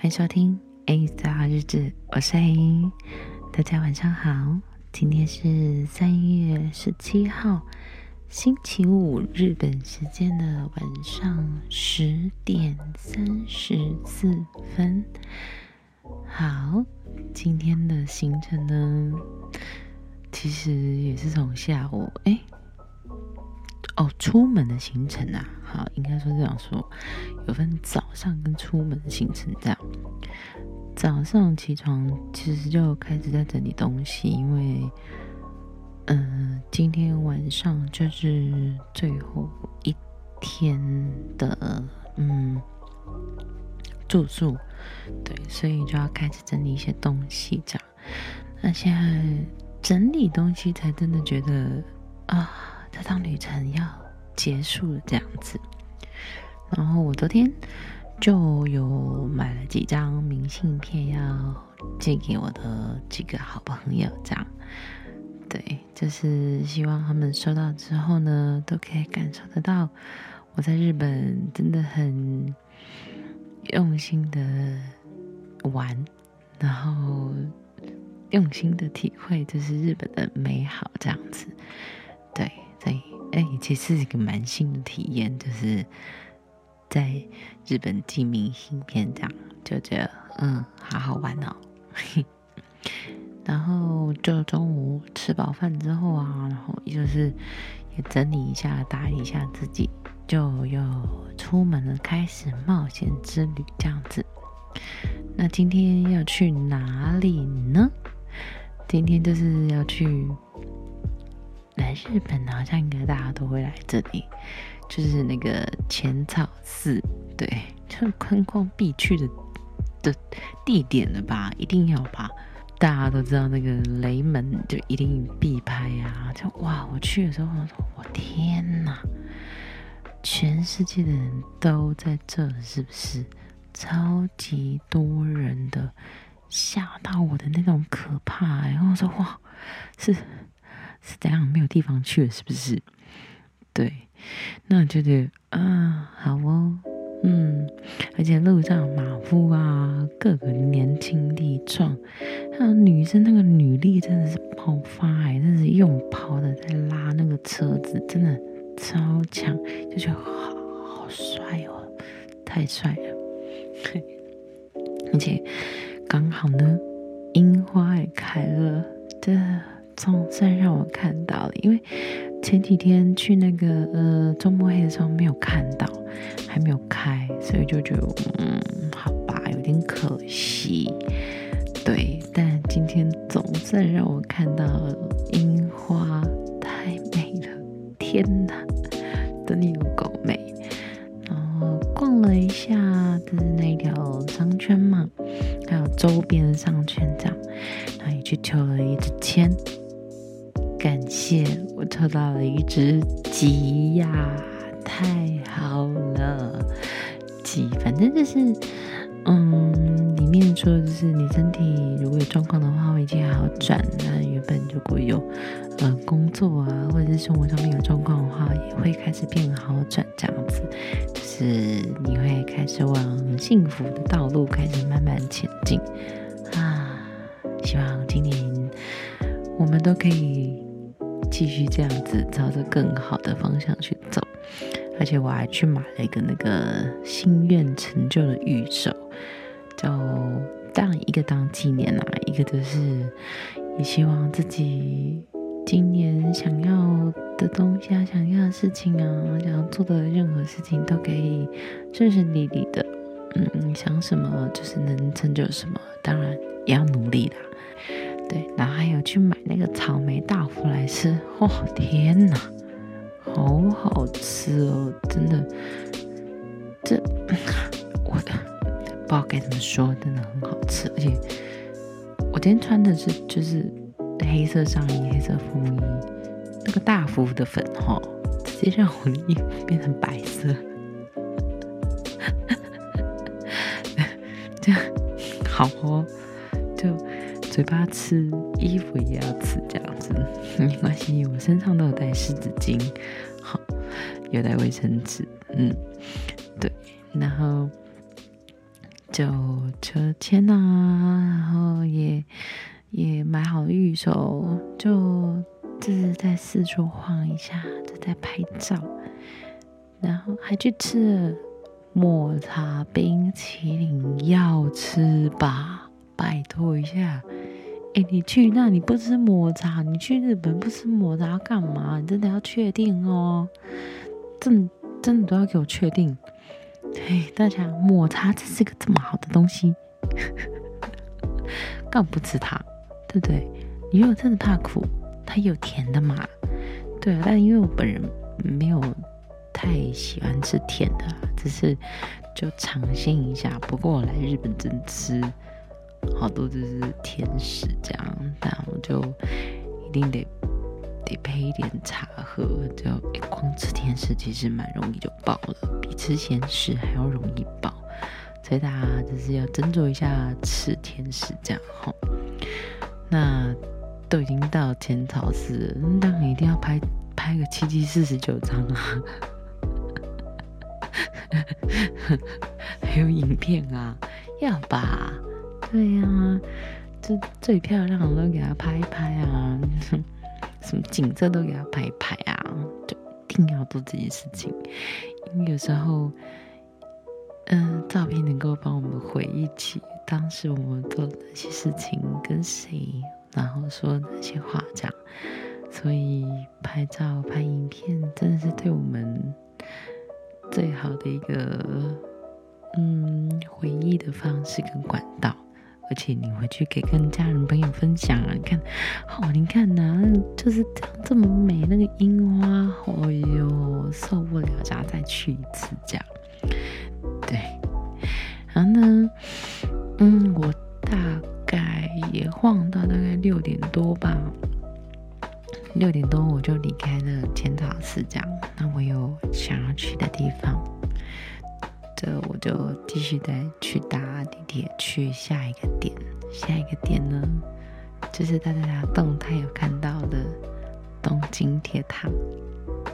欢迎收听 A 的好日子，我是 A，大家晚上好。今天是三月十七号，星期五，日本时间的晚上十点三十四分。好，今天的行程呢，其实也是从下午哎。哦，出门的行程啊，好，应该说这样说，有分早上跟出门的行程这样。早上起床其实就开始在整理东西，因为，嗯、今天晚上就是最后一天的嗯住宿，对，所以就要开始整理一些东西这样。那现在整理东西才真的觉得啊。这趟旅程要结束了，这样子。然后我昨天就有买了几张明信片，要寄给我的几个好朋友，这样。对，就是希望他们收到之后呢，都可以感受得到我在日本真的很用心的玩，然后用心的体会，就是日本的美好，这样子。对。所以，哎，其实是一个蛮新的体验，就是在日本寄明信片，这样就觉得嗯，好好玩哦。然后就中午吃饱饭之后啊，然后就是也整理一下、打理一下自己，就又出门了，开始冒险之旅这样子。那今天要去哪里呢？今天就是要去。来日本好像应该大家都会来这里，就是那个浅草寺，对，就观光必去的的地点了吧？一定要吧？大家都知道那个雷门就一定必拍啊！就哇，我去的时候我说，我天哪，全世界的人都在这，是不是？超级多人的，吓到我的那种可怕，然后我说哇，是。是这样，没有地方去了，是不是？对，那我觉得啊，好哦，嗯，而且路上马夫啊，各个年轻力壮，还有女生那个女力真的是爆发哎，真是用跑的在拉那个车子，真的超强，就觉得好好帅哦，太帅了，而且刚好呢，樱花也开了，这。总算让我看到了，因为前几天去那个呃周末黑的时候没有看到，还没有开，所以就觉得嗯，好吧，有点可惜。对，但今天总算让我看到樱花，太美了，天哪，真的有够美。然后逛了一下，就是那条商圈嘛，还有周边的商圈这样，然后也去抽了一支签。感谢我抽到了一只吉呀，太好了！吉，反正就是，嗯，里面说就是你身体如果有状况的话，会渐渐好转。那原本如果有呃工作啊，或者是生活上面有状况的话，也会开始变好转。这样子，就是你会开始往幸福的道路开始慢慢前进啊！希望今年我们都可以。继续这样子朝着更好的方向去走，而且我还去买了一个那个心愿成就的御守，就当一个当纪念啦，一个就是也希望自己今年想要的东西啊，想要的事情啊，想要做的任何事情都可以顺顺利利的，嗯，想什么就是能成就什么，当然也要努力啦。对，然后还有去买那个草莓大福来吃，哦，天哪，好好吃哦，真的，这 我的不知道该怎么说，真的很好吃，而且我今天穿的是就是黑色上衣、黑色风衣，那个大福的粉哈、哦，直接让我的衣服变成白色，这样好哦，就。嘴巴吃，衣服也要吃，这样子 没关系。我身上都有带湿纸巾，好，有带卫生纸，嗯，对。然后就车签啊，然后也也买好预售，就就是在四处晃一下，就在拍照，然后还去吃了抹茶冰淇淋，要吃吧？拜托一下，你去那你不吃抹茶，你去日本不吃抹茶干嘛？你真的要确定哦，真真的都要给我确定。嘿，大家，抹茶这是个这么好的东西，干不吃它？对不对？你如果真的怕苦，它有甜的嘛？对啊，但因为我本人没有太喜欢吃甜的，只是就尝鲜一下。不过我来日本真吃好多就是甜食这样，但我就一定得。得配一点茶喝，就光吃甜食其实蛮容易就饱了，比吃咸食还要容易饱，所以大家就是要斟酌一下吃甜食这样吼。那都已经到浅草寺了，当然一定要拍拍个七七四十九张啊，还有影片啊，要吧？对呀、这最漂亮的都给他拍一拍啊。什么景色都给他拍一拍啊，就一定要做这件事情，因为有时候，嗯、照片能够帮我们回忆起当时我们做的那些事情，跟谁，然后说那些话，这样，所以拍照、拍影片真的是对我们最好的一个，嗯，回忆的方式跟管道。而且你回去可以跟家人朋友分享啊！你看，哦，你看呐、就是这样这么美那个樱花，哦哟，受不了，想要再去一次这样。对，然后呢，嗯，我大概也晃到大概六点多吧，六点多我就离开了浅草寺这样。那我有想要去的地方。这我就继续再去搭地铁去下一个点，下一个点呢，就是大家动态有看到的东京铁塔，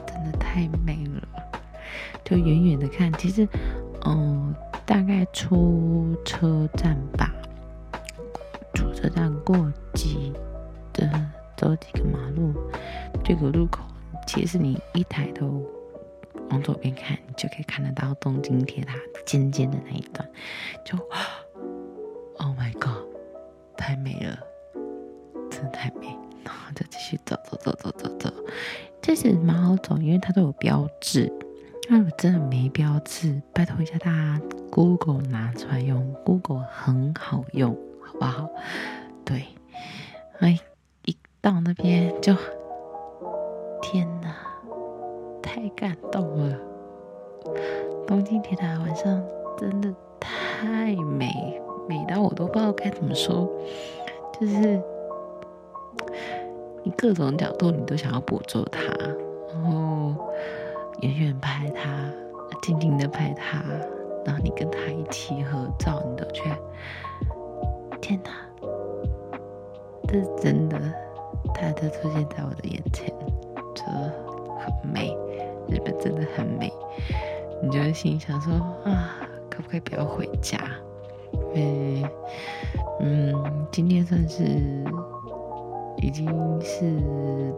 真的太美了。就远远的看，其实，嗯，大概出车站吧，出车站过几的走几个马路，这个路口，其实你一抬头。往左边看，你就可以看得到东京铁塔尖尖的那一段，就，Oh my God，太美了，真的太美。然后就继续走走走走走走，其实蛮好走，因为它都有标志。那我真的没标志，拜托一下大家，Google 拿出来用，Google 很好用，好不好？对，哎，一到那边就，天哪！太感动了！东京铁塔晚上真的太美，美到我都不知道该怎么说。就是你各种角度你都想要捕捉它，然后远远拍它，近近的拍它，然后你跟它一起合照，你都觉得天哪，这是真的，它都出现在我的眼前，真的很美，你就心想说啊，可不可以不要回家？因为，嗯，今天算是已经是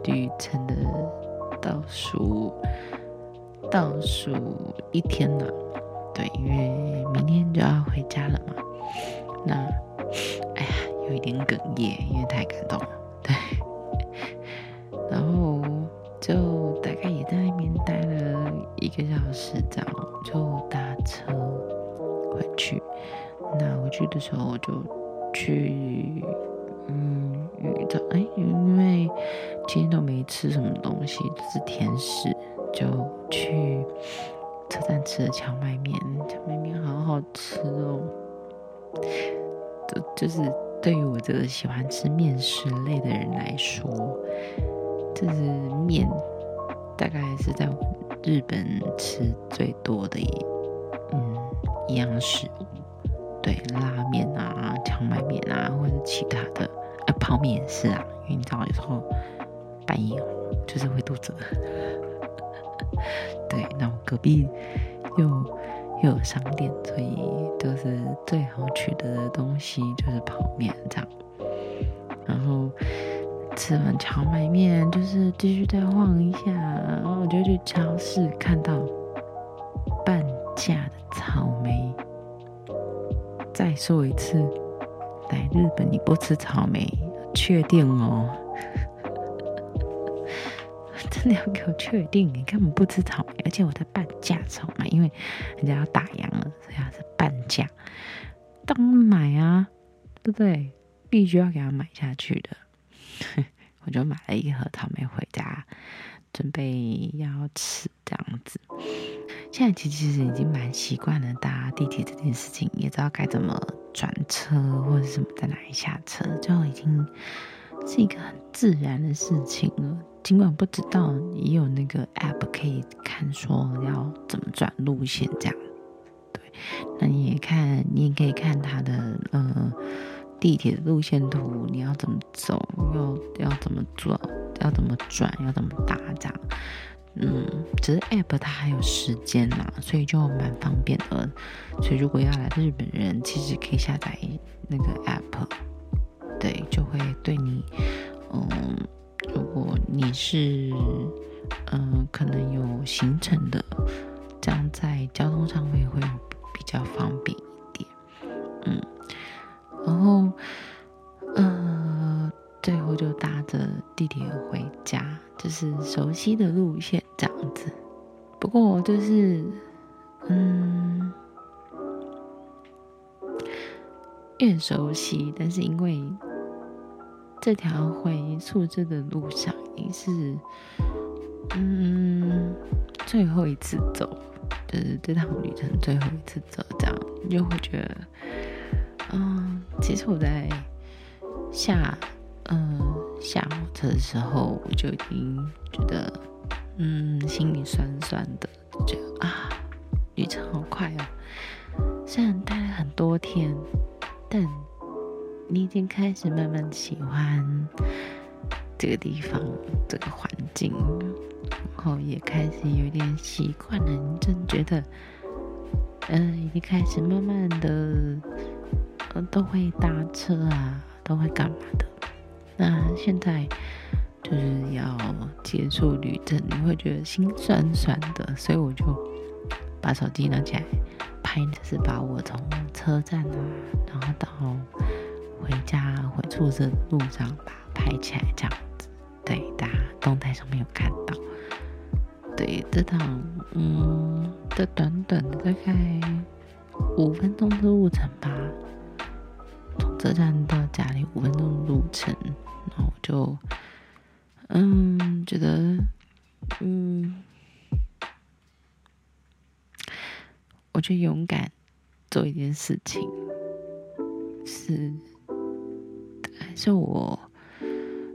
旅程的倒数倒数一天了。对，因为明天就要回家了嘛。那，哎呀，有一点哽咽，因为太感动了。对，然后就大概也在。待了一个小时，这样就搭车回去。那回去的时候，我就去，嗯，找哎，因为今天都没吃什么东西，就是甜食，就去车站吃了荞麦面。荞麦面好好吃哦，就就是对于我这个喜欢吃面食类的人来说，就是面。大概是在日本吃最多的一嗯一样食物，对，拉面啊、荞麦面啊，或者其他的，呃，泡面也是啊，因为你知道有时候半夜就是会肚子饿。对，那我隔壁又又有商店，所以就是最好取得的东西就是泡面这样。吃完荞麦面，就是继续再晃一下，然后我就去超市看到半价的草莓。再说一次，来日本你不吃草莓，确定哦？真的要给我确定？你根本不吃草莓，而且我在半价草莓，因为人家要打烊了，所以它是半价。当买啊，对不对？必须要给他买下去的。我就买了一盒草莓回家，准备要吃这样子。现在其实已经蛮习惯了搭地铁这件事情，也知道该怎么转车或者什么在哪里下车，就已经是一个很自然的事情了。尽管不知道，也有那个 app 可以看说要怎么转路线这样。对，那你也看，你也可以看它的呃地铁的路线图，你要怎么走，要要怎么做，要怎么转，要怎么搭这样。嗯，只是 app 它还有时间嘛，所以就蛮方便的。所以如果要来日本人，其实可以下载那个 app，对，就会对你，嗯，如果你是，嗯，可能有行程的，这样在交通上会会比较方便一点，嗯，然后，呃，最后就搭着地铁回家。就是熟悉的路线这样子，不过就是，嗯，越熟悉，但是因为这条回宿舍的路上也是，嗯，最后一次走，就是这趟旅程最后一次走，这样你就会觉得，嗯，其实我在下。嗯，下火车的时候，我就已经觉得，嗯，心里酸酸的，觉得啊，旅程好快哦。虽然待了很多天，但你已经开始慢慢喜欢这个地方、这个环境，然后也开始有点习惯了。你真觉得，嗯，已经开始慢慢的，都会搭车啊，都会干嘛的。那现在就是要结束旅程，你会觉得心酸酸的，所以我就把手机拿起来拍，就是把我从车站啊，然后到回家回宿舍的路上把它拍起来，这样子。对，大家动态上面有看到。对，这趟嗯，这短短的大概五分钟的路程吧。车站到家里五分钟的路程，然后就嗯觉得嗯，我就勇敢做一件事情，是还是我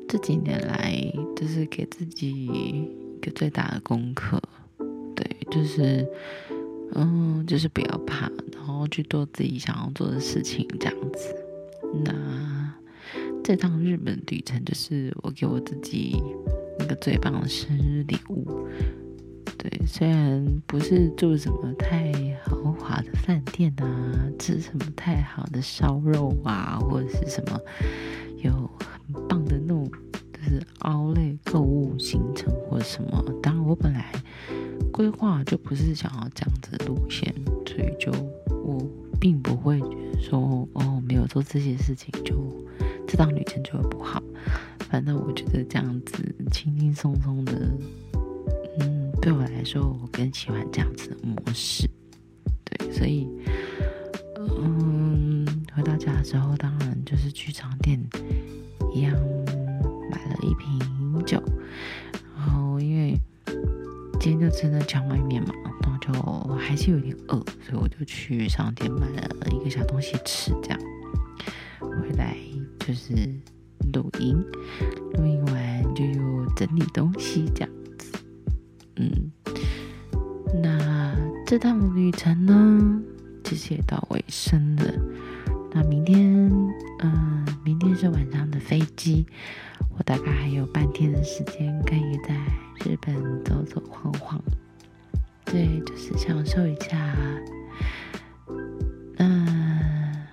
这几年来就是给自己一个最大的功课，对，就是嗯，就是不要怕，然后去做自己想要做的事情，这样子。那这趟日本旅程就是我给我自己一个最棒的生日礼物。对，虽然不是住什么太豪华的饭店啊，吃什么太好的烧肉啊，或者是什么有很棒的那种就是凹类购物行程或什么。当然，我本来规划就不是想要这样子的路线，所以就我。并不会说哦，没有做这些事情就这趟旅程就会不好。反正我觉得这样子轻轻松松的，嗯，对我来说我更喜欢这样子的模式。对，所以嗯，回到家的时候，当然就是去商店今天就吃了荞麦面嘛。然后就还是有点饿，所以我就去商店买了一个小东西吃，这样回来就是录音，录音完就又整理东西，这样子。嗯，那这趟旅程呢，其实也到尾声了。那明天，嗯，明天是晚上的飞机，我大概还有半天的时间可以在。对就是享受一下嗯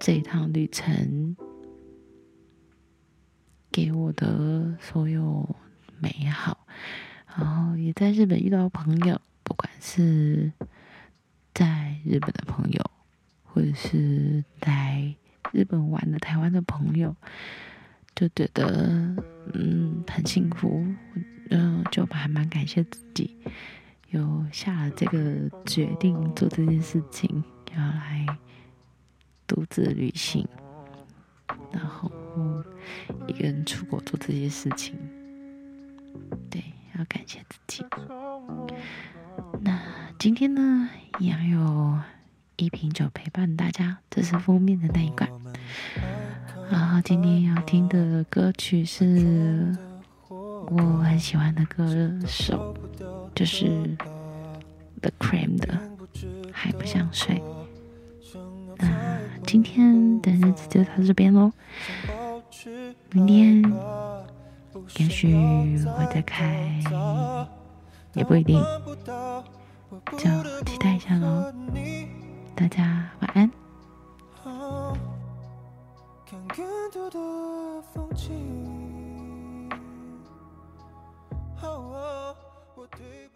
这一趟旅程给我的所有美好。然后也在日本遇到朋友不管是在日本的朋友或者是在日本玩的台湾的朋友就觉得嗯很幸福。就还蛮感谢自己有下了这个决定做这件事情，要来独自旅行，然后一个人出国做这些事情，对，要感谢自己。那今天呢，一样有一瓶酒陪伴大家，这是封面的那一罐。然后今天要听的歌曲是我很喜欢的歌手，就是 The Cream 的《还不想睡》。那今天的日子就到这边喽，明天也许会再开，也不一定，就期待一下喽。大家晚安。哦，我对不。